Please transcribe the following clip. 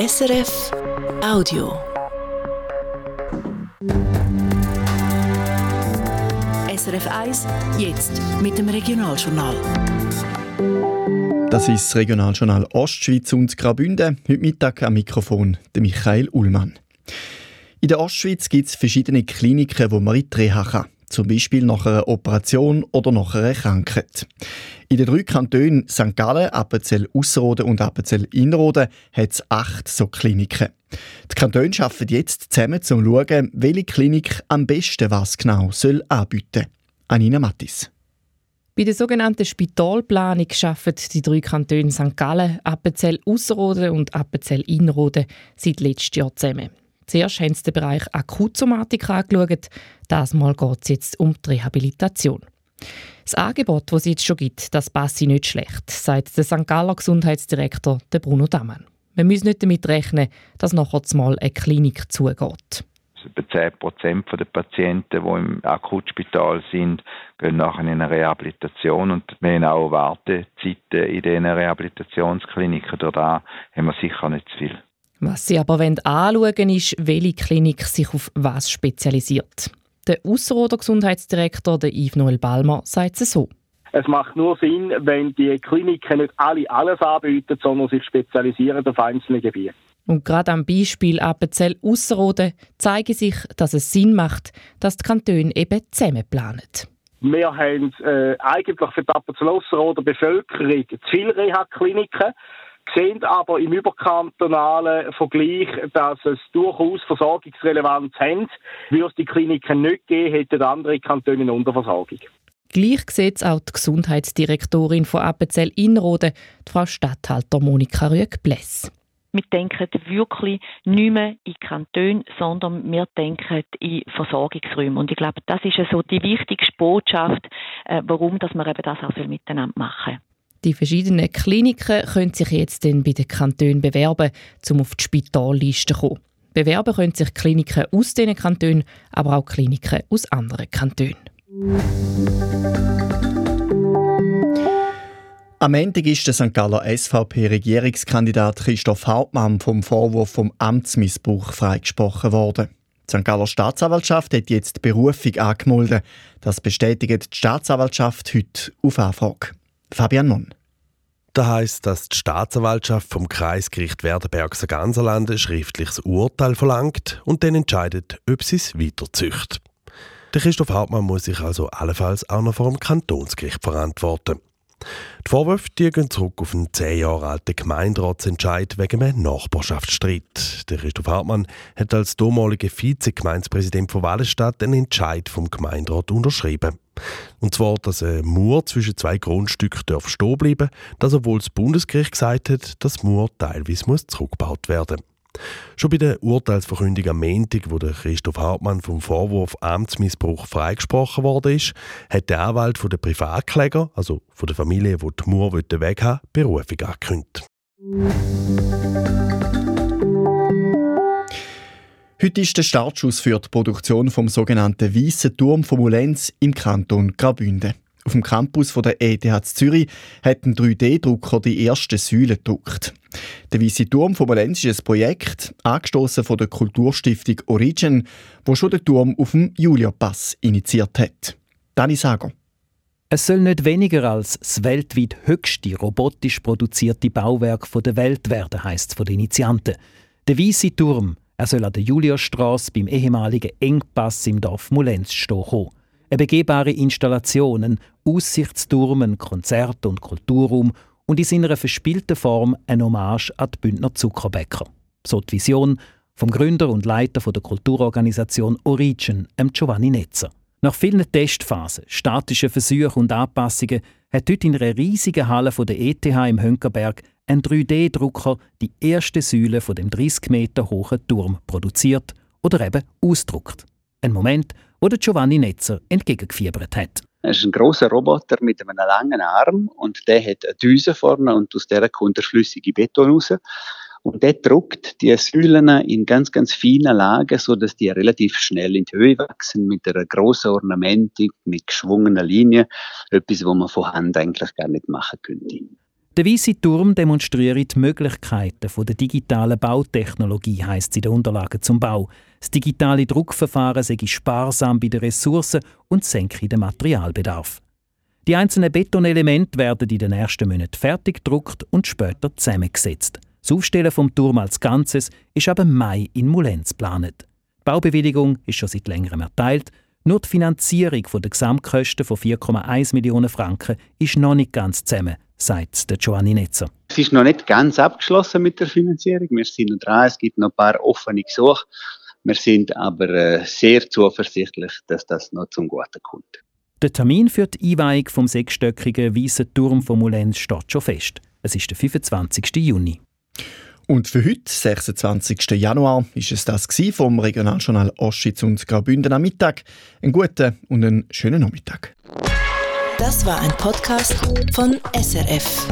SRF Audio. SRF 1, jetzt mit dem Regionaljournal. Das ist das Regionaljournal Ostschweiz und Graubünden. Heute Mittag am Mikrofon der Michael Ullmann. In der Ostschweiz gibt es verschiedene Kliniken, wo man in die Reha kann. Zum Beispiel nach einer Operation oder nach einer Krankheit. In den drei Kantonen St. Gallen, Appenzell Ausserrhoden und Appenzell Innerrhoden hat es acht so Kliniken. Die Kantone arbeiten jetzt zusammen, um zu schauen, welche Klinik am besten was genau soll anbieten Anina Mattis. Bei der sogenannten Spitalplanung arbeiten die drei Kantone St. Gallen, Appenzell Ausserrhoden und Appenzell Innerrhoden seit letztem Jahr zusammen. Zuerst haben sie den Bereich Akutsomatik angeschaut. Das Mal geht es jetzt um die Rehabilitation. Das Angebot, das es jetzt schon gibt, das passe nicht schlecht, sagt der St. Galler Gesundheitsdirektor Bruno Dammann. Wir müssen nicht damit rechnen, dass nachher mal eine Klinik zugeht. Etwa 10 Prozent der Patienten, die im Akutspital sind, gehen nachher in eine Rehabilitation und wir haben auch Wartezeiten in diesen Rehabilitationskliniken. Dort haben wir sicher nicht zu viel. Was Sie aber anschauen wollen, ist, welche Klinik sich auf was spezialisiert. Der Ausserrhoder Gesundheitsdirektor der Yves Noel Balmer sagt es so. Es macht nur Sinn, wenn die Kliniken nicht alle alles anbieten, sondern sich spezialisieren auf einzelne Gebiete. Und gerade am Beispiel Appenzell Ausserrhoden zeige sich, dass es Sinn macht, dass die Kantone eben zusammen planen. Wir haben äh, eigentlich für die Appenzell Ausserrhoden Bevölkerung zu viele Reha-Kliniken sehen aber im überkantonalen Vergleich, dass es durchaus Versorgungsrelevanz haben. Würde es die Kliniken nicht geben, hätten andere Kantone eine Unterversorgung. Gleich sieht es auch die Gesundheitsdirektorin von Appenzell Inrode, Frau Stadthalter Monika Rüegg-Bless. Wir denken wirklich nicht mehr in Kantone, sondern wir denken in Versorgungsräume. Und ich glaube, das ist so die wichtigste Botschaft, äh, warum dass wir eben das auch miteinander machen die verschiedenen Kliniken können sich jetzt dann bei den Kantonen bewerben, um auf die Spitalliste zu kommen. Bewerben können sich Kliniken aus diesen Kantonen, aber auch Kliniken aus anderen Kantonen. Am Ende ist der St. Galler SVP-Regierungskandidat Christoph Hauptmann vom Vorwurf vom Amtsmissbrauch freigesprochen worden. Die St. Galler Staatsanwaltschaft hat jetzt die Berufung angemeldet. Das bestätigt die Staatsanwaltschaft heute auf Anfrage. Fabian Mon. Das heisst, dass die Staatsanwaltschaft vom Kreisgericht Werdenbergser Ganserland ein schriftliches Urteil verlangt und dann entscheidet, ob sie es weiterzücht. Der Christoph Hartmann muss sich also allenfalls auch noch vor dem Kantonsgericht verantworten. Die Vorwürfe gehen zurück auf einen zehn Jahre alten Gemeinderatsentscheid wegen einem Nachbarschaftsstreit. Der Christoph Hartmann hat als damaliger Vizegemeinspräsident von Wallenstadt einen Entscheid vom Gemeinderat unterschrieben. Und zwar, dass ein Mauer zwischen zwei Grundstücken darf stehen bleiben, dass obwohl das Bundesgericht gesagt hat, dass Mauer teilweise muss zurückgebaut werden. Schon bei der Urteilsverkündung am Montag, wo der Christoph Hartmann vom Vorwurf Amtsmissbrauch freigesprochen worden ist, hat der Anwalt von der Privatkläger, also von der Familie, die die Mauer weg haben, Berufung angekündigt. Heute ist der Startschuss für die Produktion vom sogenannten Weißen Turm von Mulenz im Kanton Graubünden. Auf dem Campus der ETH Zürich hat ein 3D-Drucker die ersten Säulen gedruckt. Der Weisse Turm von Valenz ist ein Projekt, angestoßen von der Kulturstiftung Origin, wo schon den Turm auf dem Julia-Pass initiiert hat. Dani Sager. Es soll nicht weniger als das weltweit höchste robotisch produzierte Bauwerk der Welt werden, heisst es von den Initianten. Der Weisse Turm, er soll an der Juliastrasse beim ehemaligen Engpass im Dorf Mulenz stehen eine begehbare Installation, ein Aussichtsturm, ein Konzert- und Kulturraum und in seiner verspielten Form ein Hommage an die Bündner Zuckerbäcker. So die Vision vom Gründer und Leiter der Kulturorganisation Origin, Giovanni Netzer. Nach vielen Testphasen, statischen Versuchen und Anpassungen hat heute in einer riesigen Halle der ETH im Hönkerberg ein 3D-Drucker die erste Säule von dem 30 Meter hohen Turm produziert oder eben ausdruckt. Ein Moment, wo der Giovanni Netzer entgegengefiebert hat. Es ist ein großer Roboter mit einem langen Arm und der hat eine Düse vorne und aus der kommt der flüssige Beton raus. Und der druckt die Säulen in ganz, ganz feinen Lagen, so dass die relativ schnell in die Höhe wachsen, mit einer grossen Ornamentik, mit geschwungenen Linien. Etwas, was man von Hand eigentlich gar nicht machen könnte. Der Weisse Turm demonstriert die Möglichkeiten der digitalen Bautechnologie, heisst es in den Unterlagen zum Bau. Das digitale Druckverfahren sei sparsam bei den Ressourcen und senke den Materialbedarf. Die einzelnen Betonelemente werden in den ersten Monaten fertig gedruckt und später zusammengesetzt. Das Aufstellen vom Turm als Ganzes ist aber im Mai in Mulenz geplant. Die Baubewilligung ist schon seit längerem erteilt. Nur die Finanzierung der Gesamtkosten von 4,1 Millionen Franken ist noch nicht ganz zusammen, sagt der Giovanni Netzer. Es ist noch nicht ganz abgeschlossen mit der Finanzierung. Wir sind noch dran. Es gibt noch ein paar offene Gesuche. Wir sind aber äh, sehr zuversichtlich, dass das noch zum Guten kommt. Der Termin für die Einweihung vom sechsstöckigen Weißen Turm von Moulins steht schon fest. Es ist der 25. Juni. Und für heute, 26. Januar, ist es das vom Regionaljournal Oschitz und Graubünden am Mittag. Einen guten und einen schönen Nachmittag. Das war ein Podcast von SRF.